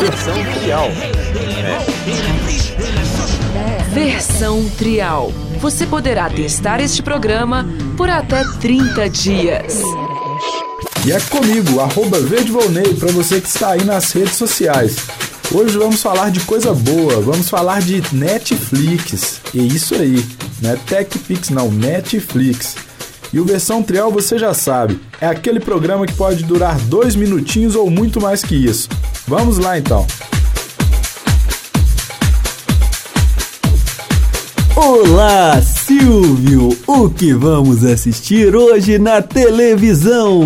Versão Trial. É. Versão Trial. Você poderá testar este programa por até 30 dias. E é comigo, arroba para você que está aí nas redes sociais. Hoje vamos falar de coisa boa, vamos falar de Netflix. E isso aí, não é TechPix não, Netflix. E o versão trial você já sabe, é aquele programa que pode durar dois minutinhos ou muito mais que isso. Vamos lá então. Olá, Silvio! O que vamos assistir hoje na televisão?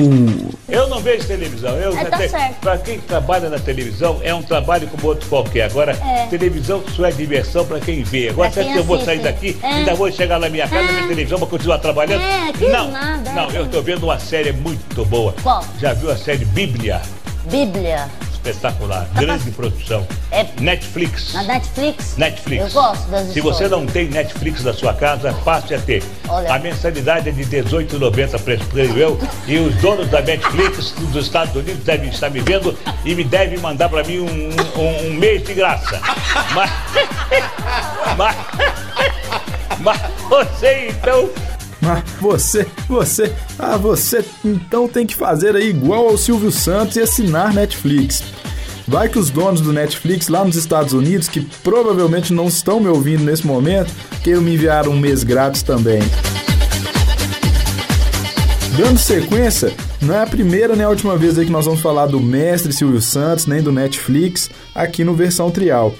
Eu não vejo televisão. Eu, é, tá te... Para quem trabalha na televisão, é um trabalho como outro qualquer. Agora, é. televisão só é diversão para quem vê. Agora, será que eu vou sair daqui, é. ainda vou chegar na minha casa, é. ver televisão, vou continuar trabalhando? É, que não, nada. Não, eu estou vendo uma série muito boa. Qual? Já viu a série Bíblia? Bíblia espetacular, grande produção. É Netflix. Na Netflix? Netflix. Eu gosto das Se você não tem Netflix na sua casa, passe a ter. Olha. A mensalidade é de R$18,90, creio eu. E os donos da Netflix dos Estados Unidos devem estar me vendo e me devem mandar para mim um, um, um, mês de graça. Mas, mas, mas você então mas você, você, ah, você então tem que fazer aí igual ao Silvio Santos e assinar Netflix. Vai que os donos do Netflix lá nos Estados Unidos, que provavelmente não estão me ouvindo nesse momento, queiram me enviar um mês grátis também. Dando sequência, não é a primeira nem a última vez aí que nós vamos falar do mestre Silvio Santos, nem do Netflix, aqui no Versão Trial.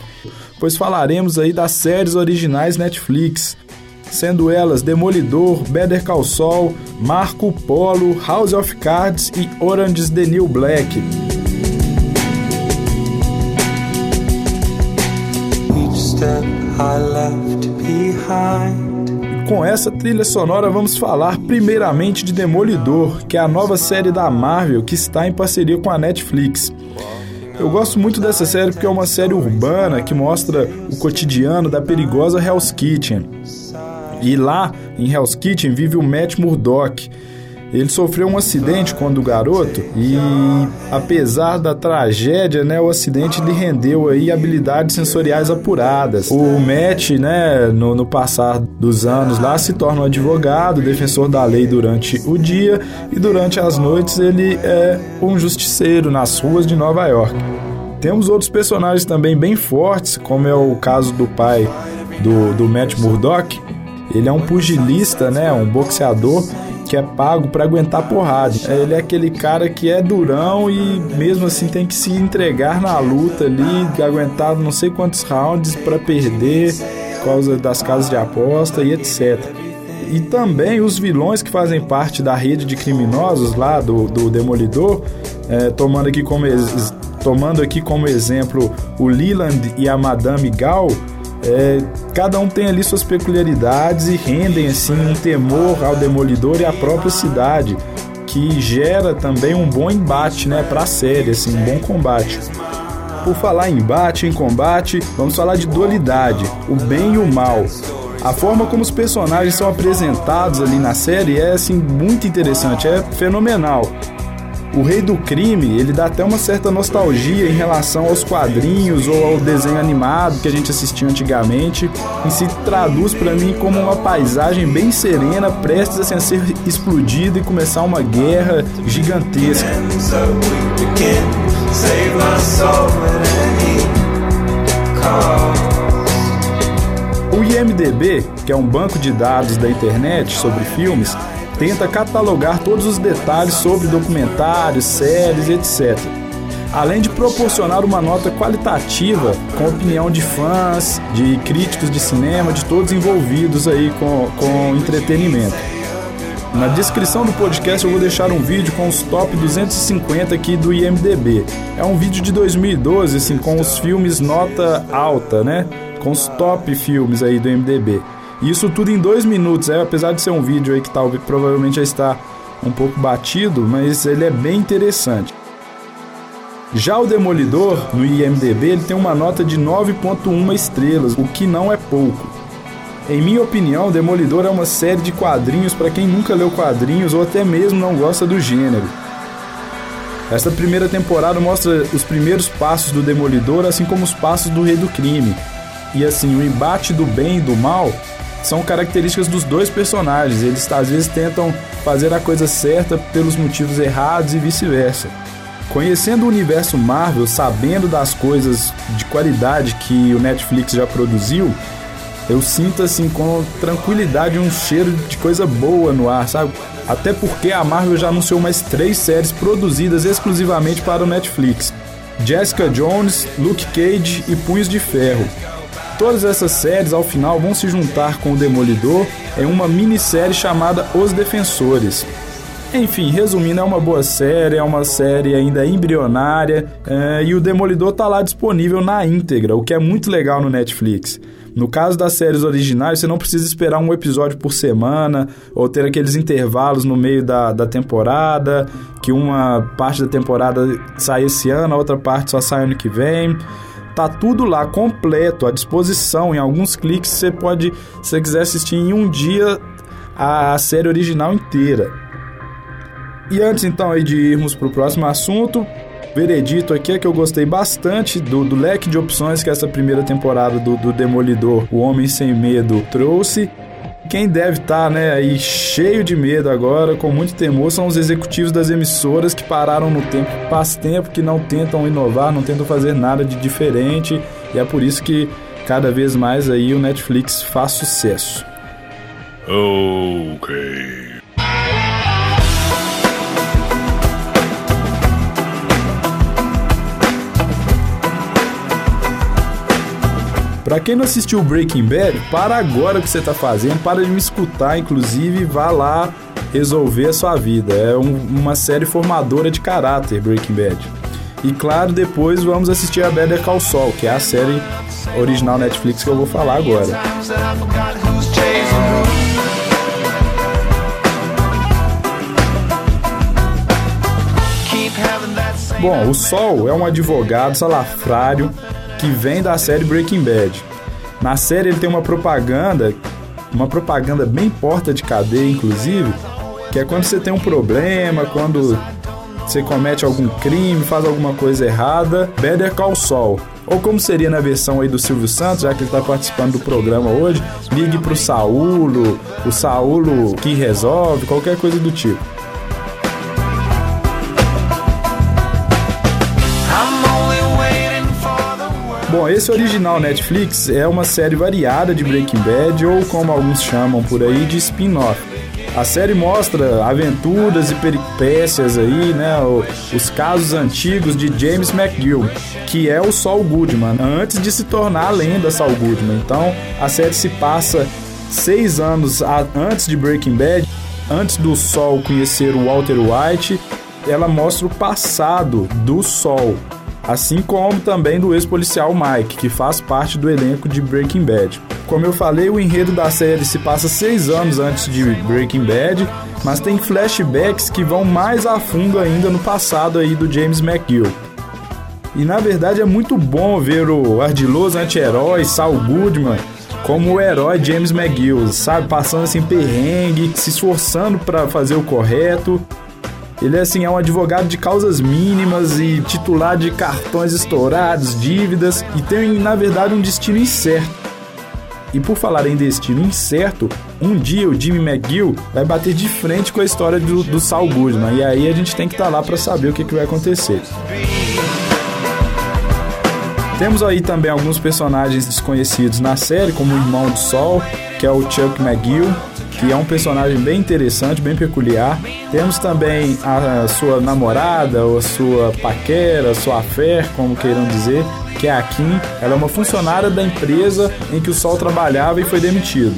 Pois falaremos aí das séries originais Netflix, sendo elas Demolidor, Better Call Saul, Marco Polo, House of Cards e Orange is the New Black. Com essa trilha sonora vamos falar primeiramente de Demolidor, que é a nova série da Marvel que está em parceria com a Netflix. Eu gosto muito dessa série porque é uma série urbana que mostra o cotidiano da perigosa Hell's Kitchen. E lá, em Hell's Kitchen, vive o Matt Murdock. Ele sofreu um acidente quando garoto e, apesar da tragédia, né, o acidente lhe rendeu aí habilidades sensoriais apuradas. O Matt, né, no, no passar dos anos lá, se torna um advogado, defensor da lei durante o dia e durante as noites ele é um justiceiro nas ruas de Nova York. Temos outros personagens também bem fortes, como é o caso do pai do, do Matt Murdock, ele é um pugilista, né? Um boxeador que é pago para aguentar porrada. Ele é aquele cara que é durão e mesmo assim tem que se entregar na luta ali, aguentar não sei quantos rounds para perder por causa das casas de aposta e etc. E também os vilões que fazem parte da rede de criminosos lá do, do Demolidor, é, tomando, aqui como, tomando aqui como exemplo o Leland e a Madame Gal, é, cada um tem ali suas peculiaridades e rendem assim um temor ao demolidor e à própria cidade, que gera também um bom embate, né, para a série, assim, um bom combate. Por falar em embate, em combate, vamos falar de dualidade, o bem e o mal. A forma como os personagens são apresentados ali na série é assim muito interessante, é fenomenal. O Rei do Crime, ele dá até uma certa nostalgia em relação aos quadrinhos ou ao desenho animado que a gente assistia antigamente, e se traduz para mim como uma paisagem bem serena, prestes a ser explodida e começar uma guerra gigantesca. O IMDB, que é um banco de dados da internet sobre filmes, tenta catalogar todos os detalhes sobre documentários, séries, etc. Além de proporcionar uma nota qualitativa com opinião de fãs, de críticos de cinema, de todos envolvidos aí com, com entretenimento. Na descrição do podcast eu vou deixar um vídeo com os top 250 aqui do IMDB. É um vídeo de 2012, assim, com os filmes nota alta, né? Com os top filmes aí do IMDB. Isso tudo em dois minutos, é, apesar de ser um vídeo aí que talvez provavelmente já está um pouco batido, mas ele é bem interessante. Já o Demolidor, no IMDB, ele tem uma nota de 9.1 estrelas, o que não é pouco. Em minha opinião, Demolidor é uma série de quadrinhos para quem nunca leu quadrinhos ou até mesmo não gosta do gênero. Esta primeira temporada mostra os primeiros passos do Demolidor, assim como os passos do Rei do Crime. E assim, o embate do bem e do mal são características dos dois personagens. Eles às vezes tentam fazer a coisa certa pelos motivos errados e vice-versa. Conhecendo o universo Marvel, sabendo das coisas de qualidade que o Netflix já produziu, eu sinto assim com tranquilidade um cheiro de coisa boa no ar, sabe? Até porque a Marvel já anunciou mais três séries produzidas exclusivamente para o Netflix: Jessica Jones, Luke Cage e Punhos de Ferro. Todas essas séries ao final vão se juntar com o Demolidor em uma minissérie chamada Os Defensores. Enfim, resumindo, é uma boa série, é uma série ainda embrionária é, e o Demolidor tá lá disponível na íntegra, o que é muito legal no Netflix. No caso das séries originais, você não precisa esperar um episódio por semana ou ter aqueles intervalos no meio da, da temporada, que uma parte da temporada sai esse ano, a outra parte só sai ano que vem. Tá tudo lá completo, à disposição. Em alguns cliques você pode, se quiser assistir em um dia a série original inteira. E antes então aí de irmos para o próximo assunto, veredito aqui é que eu gostei bastante do, do leque de opções que essa primeira temporada do, do Demolidor, O Homem Sem Medo, trouxe. Quem deve estar, tá, né, aí cheio de medo agora, com muito temor, são os executivos das emissoras que pararam no tempo, faz tempo que não tentam inovar, não tentam fazer nada de diferente, e é por isso que cada vez mais aí o Netflix faz sucesso. Ok. Para quem não assistiu Breaking Bad, para agora o que você tá fazendo, para de me escutar, inclusive, vá lá resolver a sua vida. É um, uma série formadora de caráter, Breaking Bad. E claro, depois vamos assistir a Better Call Saul, que é a série original Netflix que eu vou falar agora. Bom, o Sol é um advogado salafrário que vem da série Breaking Bad. Na série ele tem uma propaganda, uma propaganda bem porta de cadeia, inclusive, que é quando você tem um problema, quando você comete algum crime, faz alguma coisa errada, Better Call Saul. Ou como seria na versão aí do Silvio Santos, já que ele está participando do programa hoje, ligue pro Saulo, o Saulo que resolve, qualquer coisa do tipo. Bom, esse original Netflix é uma série variada de Breaking Bad, ou como alguns chamam por aí, de spin-off. A série mostra aventuras e peripécias aí, né? Os casos antigos de James McGill, que é o Saul Goodman, antes de se tornar a lenda Saul Goodman. Então, a série se passa seis anos antes de Breaking Bad, antes do Sol conhecer o Walter White. Ela mostra o passado do Sol, assim como também do ex-policial Mike, que faz parte do elenco de Breaking Bad. Como eu falei, o enredo da série se passa seis anos antes de Breaking Bad, mas tem flashbacks que vão mais a fundo ainda no passado aí do James McGill. E na verdade é muito bom ver o ardiloso anti-herói Saul Goodman como o herói James McGill, sabe, passando assim perrengue, se esforçando para fazer o correto ele assim é um advogado de causas mínimas e titular de cartões estourados, dívidas e tem na verdade um destino incerto. E por falar em destino incerto, um dia o Jimmy McGill vai bater de frente com a história do, do Saul Goodman e aí a gente tem que estar tá lá para saber o que, que vai acontecer. Temos aí também alguns personagens desconhecidos na série, como o irmão do Sol, que é o Chuck McGill, que é um personagem bem interessante, bem peculiar. Temos também a sua namorada, ou a sua paquera, a sua fé, como queiram dizer, que é a Kim. Ela é uma funcionária da empresa em que o Sol trabalhava e foi demitido.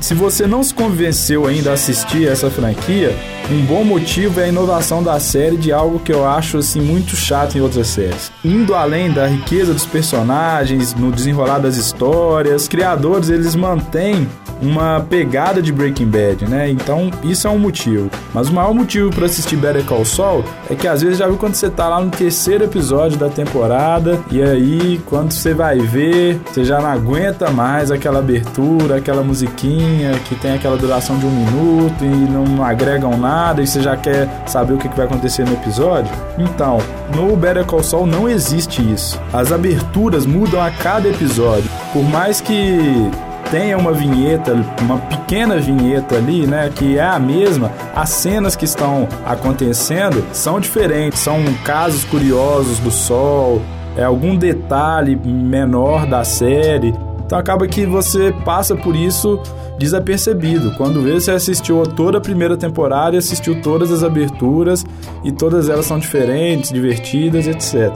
Se você não se convenceu ainda a assistir essa franquia, um bom motivo é a inovação da série de algo que eu acho assim muito chato em outras séries. Indo além da riqueza dos personagens, no desenrolar das histórias, os criadores eles mantêm uma pegada de Breaking Bad, né? Então, isso é um motivo. Mas o maior motivo para assistir Better Call Saul é que às vezes já viu quando você tá lá no terceiro episódio da temporada e aí quando você vai ver, você já não aguenta mais aquela abertura, aquela musiquinha que tem aquela duração de um minuto e não agregam nada e você já quer saber o que vai acontecer no episódio. Então, no Better Call Saul não existe isso. As aberturas mudam a cada episódio. Por mais que tenha uma vinheta, uma pequena vinheta ali, né, que é a mesma, as cenas que estão acontecendo são diferentes, são casos curiosos do sol, é algum detalhe menor da série. Então acaba que você passa por isso desapercebido. Quando vê, você assistiu toda a primeira temporada assistiu todas as aberturas e todas elas são diferentes, divertidas, etc.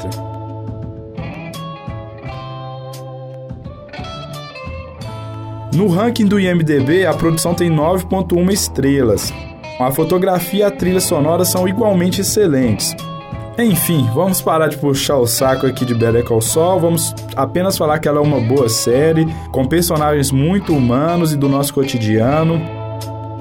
No ranking do IMDB, a produção tem 9.1 estrelas. A fotografia e a trilha sonora são igualmente excelentes. Enfim, vamos parar de puxar o saco aqui de Better Call Saul, vamos apenas falar que ela é uma boa série, com personagens muito humanos e do nosso cotidiano.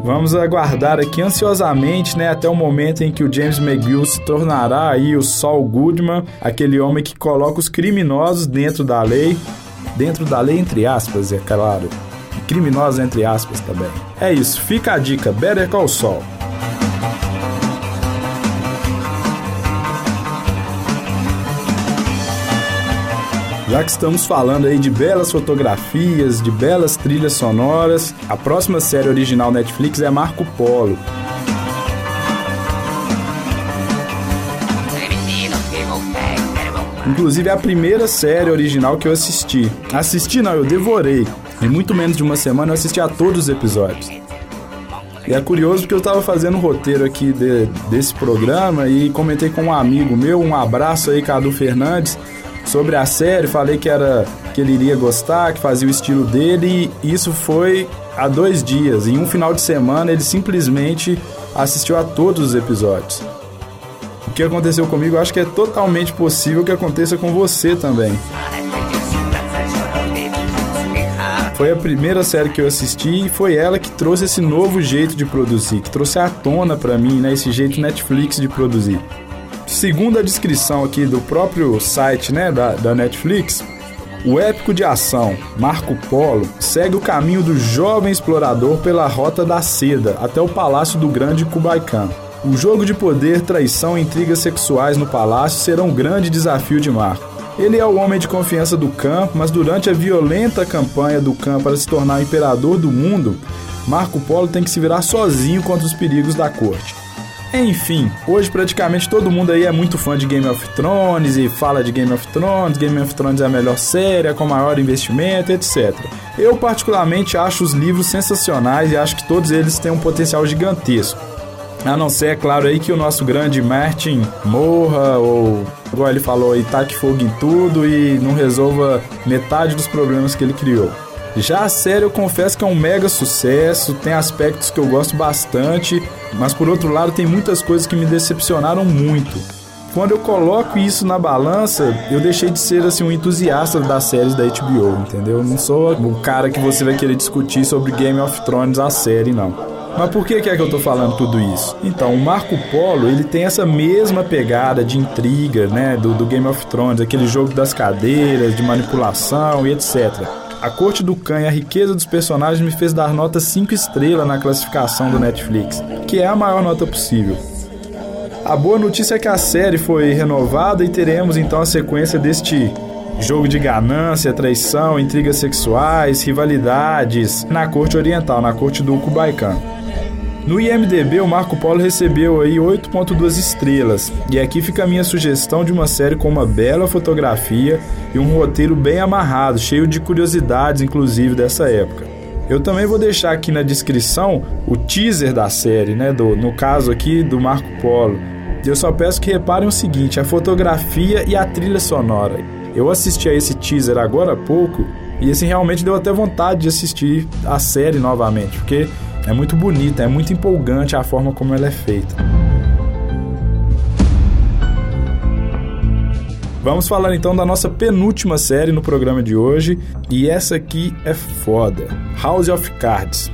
Vamos aguardar aqui ansiosamente, né, até o momento em que o James McGill se tornará aí o Saul Goodman, aquele homem que coloca os criminosos dentro da lei, dentro da lei entre aspas, é claro criminosa entre aspas também. É isso, fica a dica, Better Call Saul. Já que estamos falando aí de belas fotografias, de belas trilhas sonoras, a próxima série original Netflix é Marco Polo. Inclusive é a primeira série original que eu assisti. Assisti não, eu devorei. Em muito menos de uma semana eu assisti a todos os episódios. E é curioso porque eu estava fazendo um roteiro aqui de, desse programa e comentei com um amigo meu, um abraço aí, Cadu Fernandes, sobre a série, falei que era que ele iria gostar, que fazia o estilo dele, e isso foi há dois dias. Em um final de semana ele simplesmente assistiu a todos os episódios. O que aconteceu comigo, acho que é totalmente possível que aconteça com você também. Foi a primeira série que eu assisti e foi ela que trouxe esse novo jeito de produzir, que trouxe à tona para mim, né, esse jeito Netflix de produzir. Segundo a descrição aqui do próprio site, né, da, da Netflix, o épico de ação Marco Polo segue o caminho do jovem explorador pela Rota da Seda até o Palácio do Grande Kublai Khan. O jogo de poder, traição e intrigas sexuais no palácio serão um grande desafio de Marco. Ele é o homem de confiança do Khan, mas durante a violenta campanha do Khan para se tornar imperador do mundo, Marco Polo tem que se virar sozinho contra os perigos da corte. Enfim, hoje praticamente todo mundo aí é muito fã de Game of Thrones e fala de Game of Thrones, Game of Thrones é a melhor série, é com maior investimento, etc. Eu particularmente acho os livros sensacionais e acho que todos eles têm um potencial gigantesco. A não ser, é claro, aí que o nosso grande Martin morra ou, igual ele falou, e taque fogo em tudo e não resolva metade dos problemas que ele criou. Já a série eu confesso que é um mega sucesso, tem aspectos que eu gosto bastante, mas por outro lado tem muitas coisas que me decepcionaram muito. Quando eu coloco isso na balança, eu deixei de ser assim um entusiasta das séries da HBO, entendeu? Eu não sou o cara que você vai querer discutir sobre Game of Thrones a série, não. Mas por que, que é que eu tô falando tudo isso? Então, o Marco Polo, ele tem essa mesma pegada de intriga, né, do, do Game of Thrones, aquele jogo das cadeiras, de manipulação e etc. A corte do Khan e a riqueza dos personagens me fez dar nota 5 estrelas na classificação do Netflix, que é a maior nota possível. A boa notícia é que a série foi renovada e teremos então a sequência deste jogo de ganância, traição, intrigas sexuais, rivalidades na corte oriental, na corte do Kublai Khan. No IMDB, o Marco Polo recebeu aí 8.2 estrelas, e aqui fica a minha sugestão de uma série com uma bela fotografia e um roteiro bem amarrado, cheio de curiosidades, inclusive dessa época. Eu também vou deixar aqui na descrição o teaser da série, né, do, no caso aqui do Marco Polo. Eu só peço que reparem o seguinte: a fotografia e a trilha sonora. Eu assisti a esse teaser agora há pouco e assim realmente deu até vontade de assistir a série novamente, porque é muito bonita, é muito empolgante a forma como ela é feita. Vamos falar então da nossa penúltima série no programa de hoje, e essa aqui é foda. House of Cards.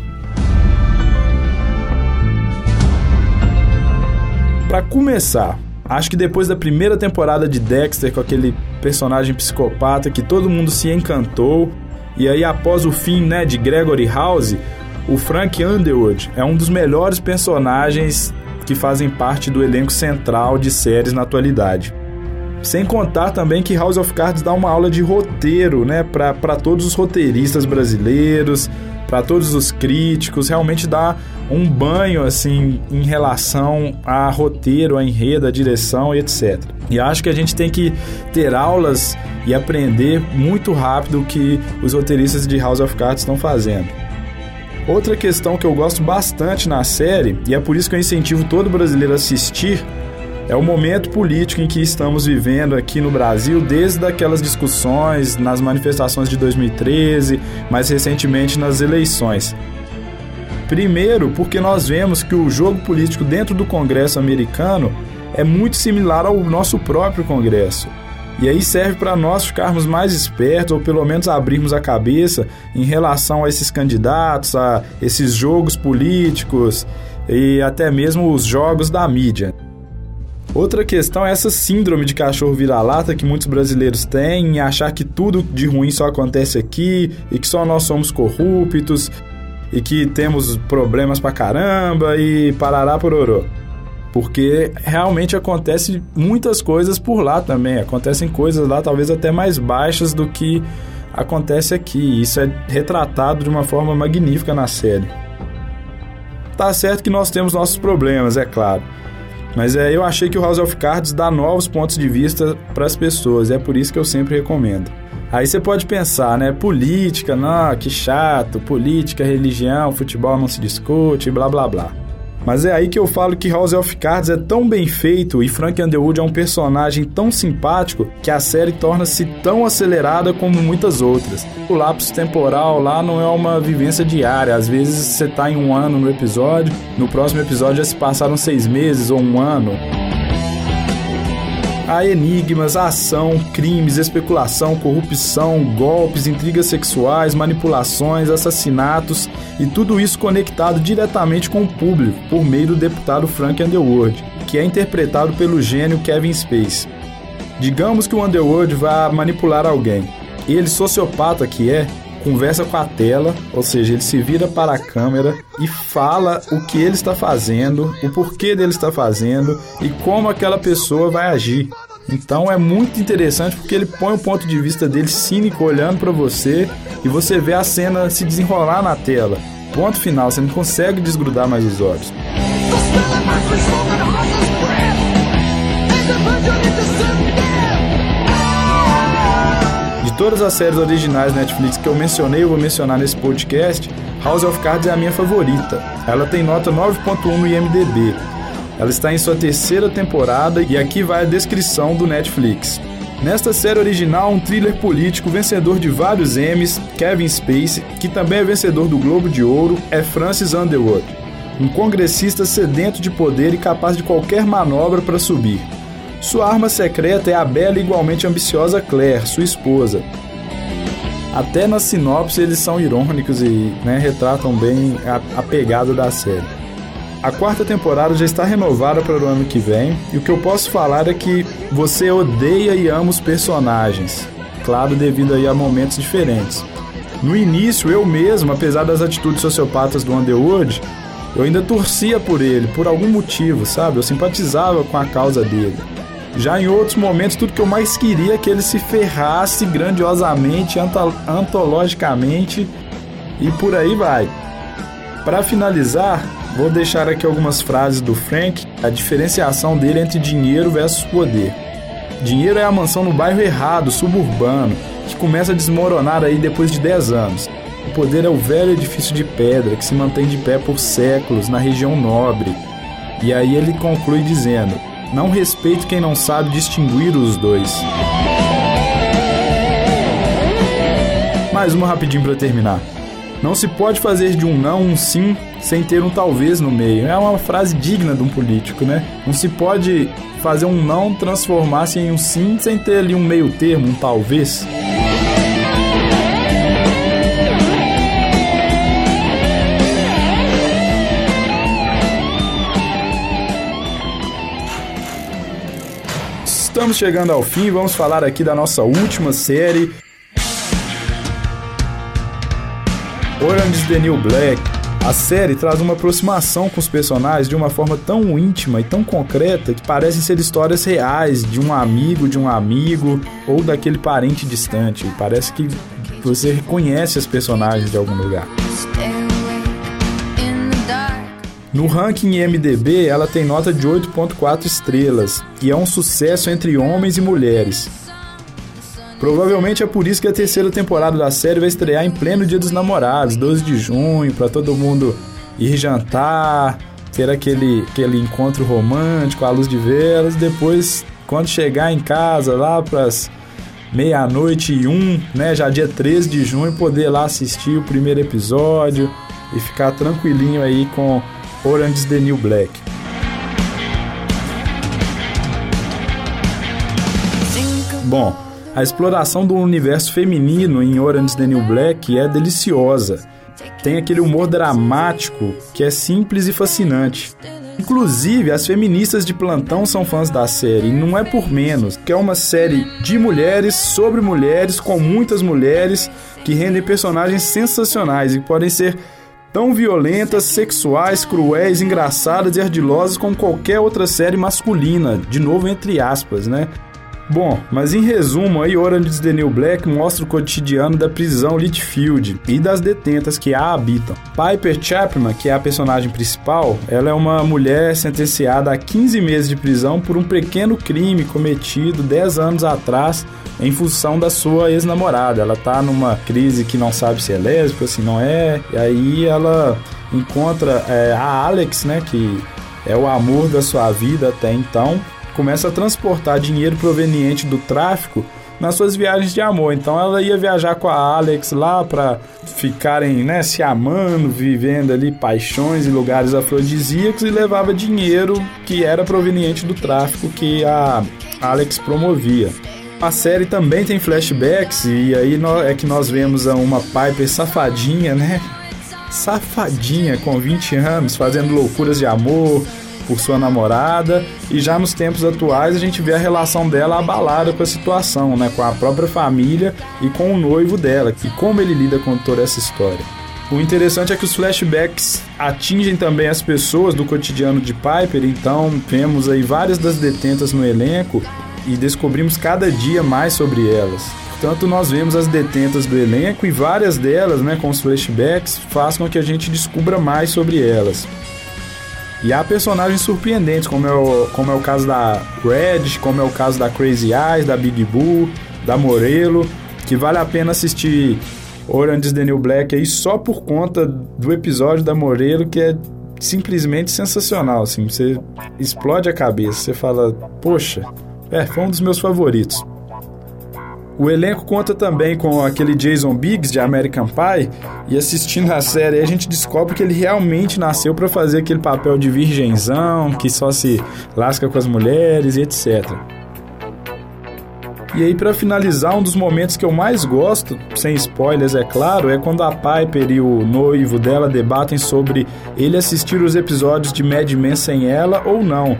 Para começar, acho que depois da primeira temporada de Dexter com aquele personagem psicopata que todo mundo se encantou, e aí após o fim, né, de Gregory House, o Frank Underwood é um dos melhores personagens que fazem parte do elenco central de séries na atualidade. Sem contar também que House of Cards dá uma aula de roteiro, né, para todos os roteiristas brasileiros, para todos os críticos, realmente dá um banho assim em relação a roteiro, a enredo, a direção e etc. E acho que a gente tem que ter aulas e aprender muito rápido o que os roteiristas de House of Cards estão fazendo. Outra questão que eu gosto bastante na série, e é por isso que eu incentivo todo brasileiro a assistir, é o momento político em que estamos vivendo aqui no Brasil, desde aquelas discussões nas manifestações de 2013, mais recentemente nas eleições. Primeiro, porque nós vemos que o jogo político dentro do Congresso americano é muito similar ao nosso próprio Congresso. E aí serve para nós ficarmos mais espertos, ou pelo menos abrirmos a cabeça em relação a esses candidatos, a esses jogos políticos e até mesmo os jogos da mídia. Outra questão é essa síndrome de cachorro vira-lata que muitos brasileiros têm, em achar que tudo de ruim só acontece aqui e que só nós somos corruptos e que temos problemas pra caramba e parará pororô. Porque realmente acontece muitas coisas por lá também. Acontecem coisas lá talvez até mais baixas do que acontece aqui. Isso é retratado de uma forma magnífica na série. Tá certo que nós temos nossos problemas, é claro. Mas é, eu achei que o House of Cards dá novos pontos de vista para as pessoas, é por isso que eu sempre recomendo. Aí você pode pensar, né? Política, não, que chato, política, religião, futebol não se discute, blá blá blá. Mas é aí que eu falo que House of Cards é tão bem feito e Frank Underwood é um personagem tão simpático que a série torna-se tão acelerada como muitas outras. O lapso temporal lá não é uma vivência diária, às vezes você está em um ano no episódio, no próximo episódio já se passaram seis meses ou um ano. Há enigmas, ação, crimes, especulação, corrupção, golpes, intrigas sexuais, manipulações, assassinatos e tudo isso conectado diretamente com o público por meio do deputado Frank Underwood, que é interpretado pelo gênio Kevin Space. Digamos que o Underwood vá manipular alguém. Ele, sociopata que é, conversa com a tela, ou seja, ele se vira para a câmera e fala o que ele está fazendo, o porquê dele está fazendo e como aquela pessoa vai agir. Então é muito interessante porque ele põe o ponto de vista dele cínico olhando para você e você vê a cena se desenrolar na tela. Ponto final, você não consegue desgrudar mais os olhos. todas as séries originais Netflix que eu mencionei, eu vou mencionar nesse podcast, House of Cards é a minha favorita. Ela tem nota 9.1 no IMDb. Ela está em sua terceira temporada e aqui vai a descrição do Netflix. Nesta série original, um thriller político vencedor de vários Emmys, Kevin Spacey, que também é vencedor do Globo de Ouro, é Francis Underwood, um congressista sedento de poder e capaz de qualquer manobra para subir. Sua arma secreta é a bela e igualmente ambiciosa Claire, sua esposa. Até na sinopse eles são irônicos e né, retratam bem a, a pegada da série. A quarta temporada já está renovada para o ano que vem, e o que eu posso falar é que você odeia e ama os personagens, claro, devido aí a momentos diferentes. No início, eu mesmo, apesar das atitudes sociopatas do Underwood, eu ainda torcia por ele, por algum motivo, sabe? Eu simpatizava com a causa dele. Já em outros momentos, tudo que eu mais queria é que ele se ferrasse grandiosamente, antologicamente e por aí vai. Para finalizar, vou deixar aqui algumas frases do Frank, a diferenciação dele entre dinheiro versus poder. Dinheiro é a mansão no bairro errado, suburbano, que começa a desmoronar aí depois de 10 anos. O poder é o velho edifício de pedra que se mantém de pé por séculos na região nobre. E aí ele conclui dizendo: não respeito quem não sabe distinguir os dois. Mais uma rapidinho para terminar. Não se pode fazer de um não um sim sem ter um talvez no meio. É uma frase digna de um político, né? Não se pode fazer um não transformar-se em um sim sem ter ali um meio termo, um talvez. Estamos chegando ao fim, vamos falar aqui da nossa última série. Orange is the New Black. A série traz uma aproximação com os personagens de uma forma tão íntima e tão concreta que parecem ser histórias reais de um amigo de um amigo ou daquele parente distante. Parece que você reconhece as personagens de algum lugar. No ranking MDB, ela tem nota de 8.4 estrelas e é um sucesso entre homens e mulheres. Provavelmente é por isso que a terceira temporada da série vai estrear em pleno Dia dos Namorados, 12 de junho, para todo mundo ir jantar, ter aquele, aquele encontro romântico à luz de velas. Depois, quando chegar em casa, lá para meia-noite e um, né, já dia 13 de junho, poder lá assistir o primeiro episódio e ficar tranquilinho aí com Orange is the New Black. Bom, a exploração do universo feminino em Orange the New Black é deliciosa. Tem aquele humor dramático que é simples e fascinante. Inclusive, as feministas de plantão são fãs da série, e não é por menos, que é uma série de mulheres sobre mulheres, com muitas mulheres, que rendem personagens sensacionais e podem ser tão violentas, sexuais, cruéis, engraçadas e ardilosas como qualquer outra série masculina, de novo entre aspas, né? Bom, mas em resumo, aí Orange the New Black mostra o cotidiano da prisão Litchfield e das detentas que a habitam. Piper Chapman, que é a personagem principal, ela é uma mulher sentenciada a 15 meses de prisão por um pequeno crime cometido 10 anos atrás em função da sua ex-namorada. Ela tá numa crise que não sabe se é lésbica, se não é, e aí ela encontra é, a Alex, né, que é o amor da sua vida até então, começa a transportar dinheiro proveniente do tráfico nas suas viagens de amor. Então ela ia viajar com a Alex lá para ficarem, né, se amando, vivendo ali paixões em lugares afrodisíacos e levava dinheiro que era proveniente do tráfico que a Alex promovia. A série também tem flashbacks e aí é que nós vemos uma Piper safadinha, né? Safadinha com 20 anos, fazendo loucuras de amor, por sua namorada, e já nos tempos atuais a gente vê a relação dela abalada com a situação, né, com a própria família e com o noivo dela, e como ele lida com toda essa história. O interessante é que os flashbacks atingem também as pessoas do cotidiano de Piper, então vemos aí várias das detentas no elenco e descobrimos cada dia mais sobre elas. Portanto, nós vemos as detentas do elenco e várias delas, né, com os flashbacks, fazem com que a gente descubra mais sobre elas. E há personagens surpreendentes, como é, o, como é o caso da Red, como é o caso da Crazy Eyes, da Big Boo, da Morello, que vale a pena assistir Orange is the New Black aí só por conta do episódio da Morello, que é simplesmente sensacional, assim, você explode a cabeça, você fala, poxa, é, foi um dos meus favoritos. O elenco conta também com aquele Jason Biggs de American Pie, e assistindo a série a gente descobre que ele realmente nasceu para fazer aquele papel de virgenzão, que só se lasca com as mulheres e etc. E aí, para finalizar, um dos momentos que eu mais gosto, sem spoilers, é claro, é quando a Piper e o noivo dela debatem sobre ele assistir os episódios de Mad Men sem ela ou não.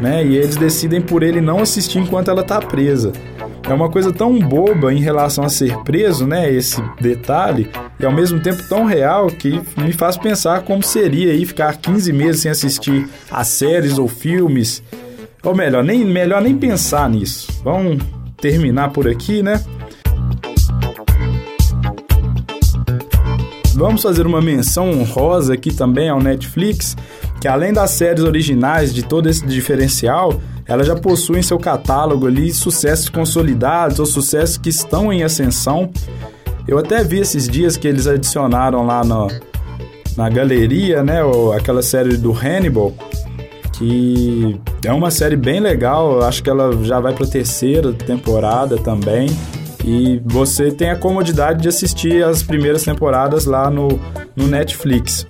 Né? E eles decidem por ele não assistir enquanto ela tá presa. É uma coisa tão boba em relação a ser preso, né? Esse detalhe, e ao mesmo tempo tão real que me faz pensar como seria aí ficar 15 meses sem assistir a séries ou filmes. Ou melhor, nem, melhor nem pensar nisso. Vamos terminar por aqui, né? Vamos fazer uma menção honrosa aqui também ao Netflix, que além das séries originais de todo esse diferencial, ela já possui em seu catálogo ali sucessos consolidados ou sucessos que estão em ascensão. Eu até vi esses dias que eles adicionaram lá no, na galeria, né, aquela série do Hannibal, que é uma série bem legal. Acho que ela já vai para a terceira temporada também. E você tem a comodidade de assistir as primeiras temporadas lá no, no Netflix.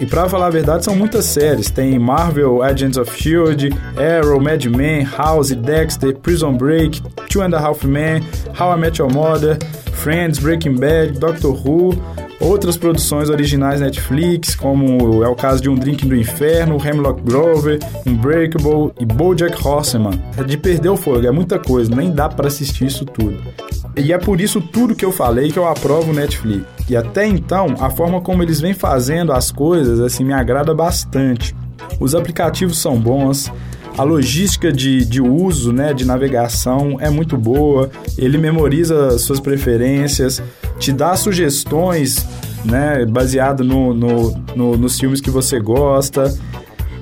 E pra falar a verdade, são muitas séries. Tem Marvel, Agents of S.H.I.E.L.D., Arrow, Mad Men, House, Dexter, Prison Break, Two and a Half Men, How I Met Your Mother, Friends, Breaking Bad, Doctor Who, outras produções originais Netflix, como é o caso de Um Drink do Inferno, Hemlock Grover, Unbreakable e BoJack Horseman. É de perder o fogo, é muita coisa, nem dá para assistir isso tudo. E é por isso tudo que eu falei que eu aprovo o Netflix. E até então, a forma como eles vêm fazendo as coisas, assim, me agrada bastante. Os aplicativos são bons, a logística de, de uso, né, de navegação é muito boa, ele memoriza suas preferências, te dá sugestões, né, baseado no, no, no, nos filmes que você gosta.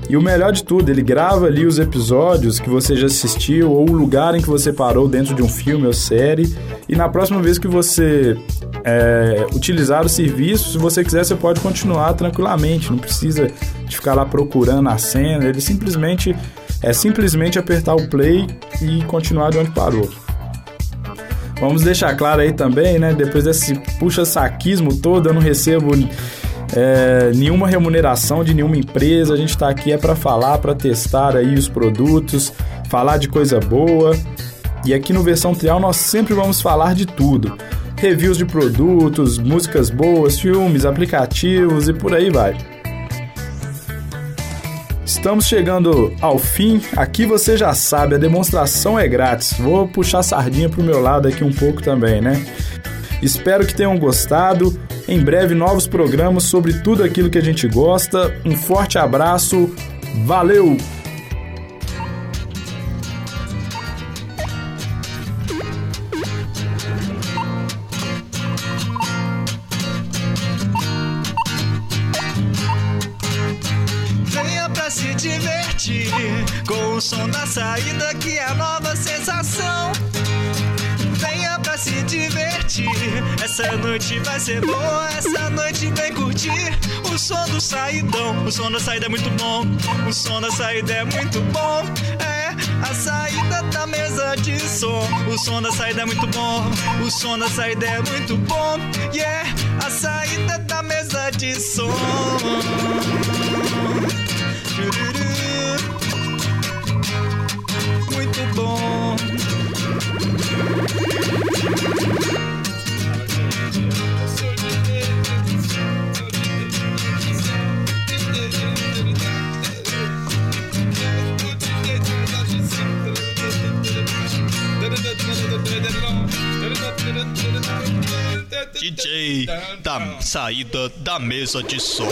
E o melhor de tudo, ele grava ali os episódios que você já assistiu ou o lugar em que você parou dentro de um filme ou série. E na próxima vez que você é, utilizar o serviço, se você quiser, você pode continuar tranquilamente. Não precisa de ficar lá procurando a cena. Ele simplesmente é simplesmente apertar o play e continuar de onde parou. Vamos deixar claro aí também, né? Depois desse puxa-saquismo todo, eu não recebo é, nenhuma remuneração de nenhuma empresa. A gente está aqui é para falar, para testar aí os produtos, falar de coisa boa. E aqui no Versão Trial nós sempre vamos falar de tudo. Reviews de produtos, músicas boas, filmes, aplicativos e por aí vai. Estamos chegando ao fim. Aqui você já sabe, a demonstração é grátis. Vou puxar a sardinha pro meu lado aqui um pouco também, né? Espero que tenham gostado. Em breve, novos programas sobre tudo aquilo que a gente gosta. Um forte abraço. Valeu! Som da saída que é a nova sensação. Venha pra se divertir. Essa noite vai ser boa, essa noite vem curtir. O som do saidão, o som da saída é muito bom. O som da saída é muito bom. É a saída da mesa de som. O som da saída é muito bom. O som da saída é muito bom. Yeah, a saída da mesa de som. Muito bom. DJ da saída da mesa de som.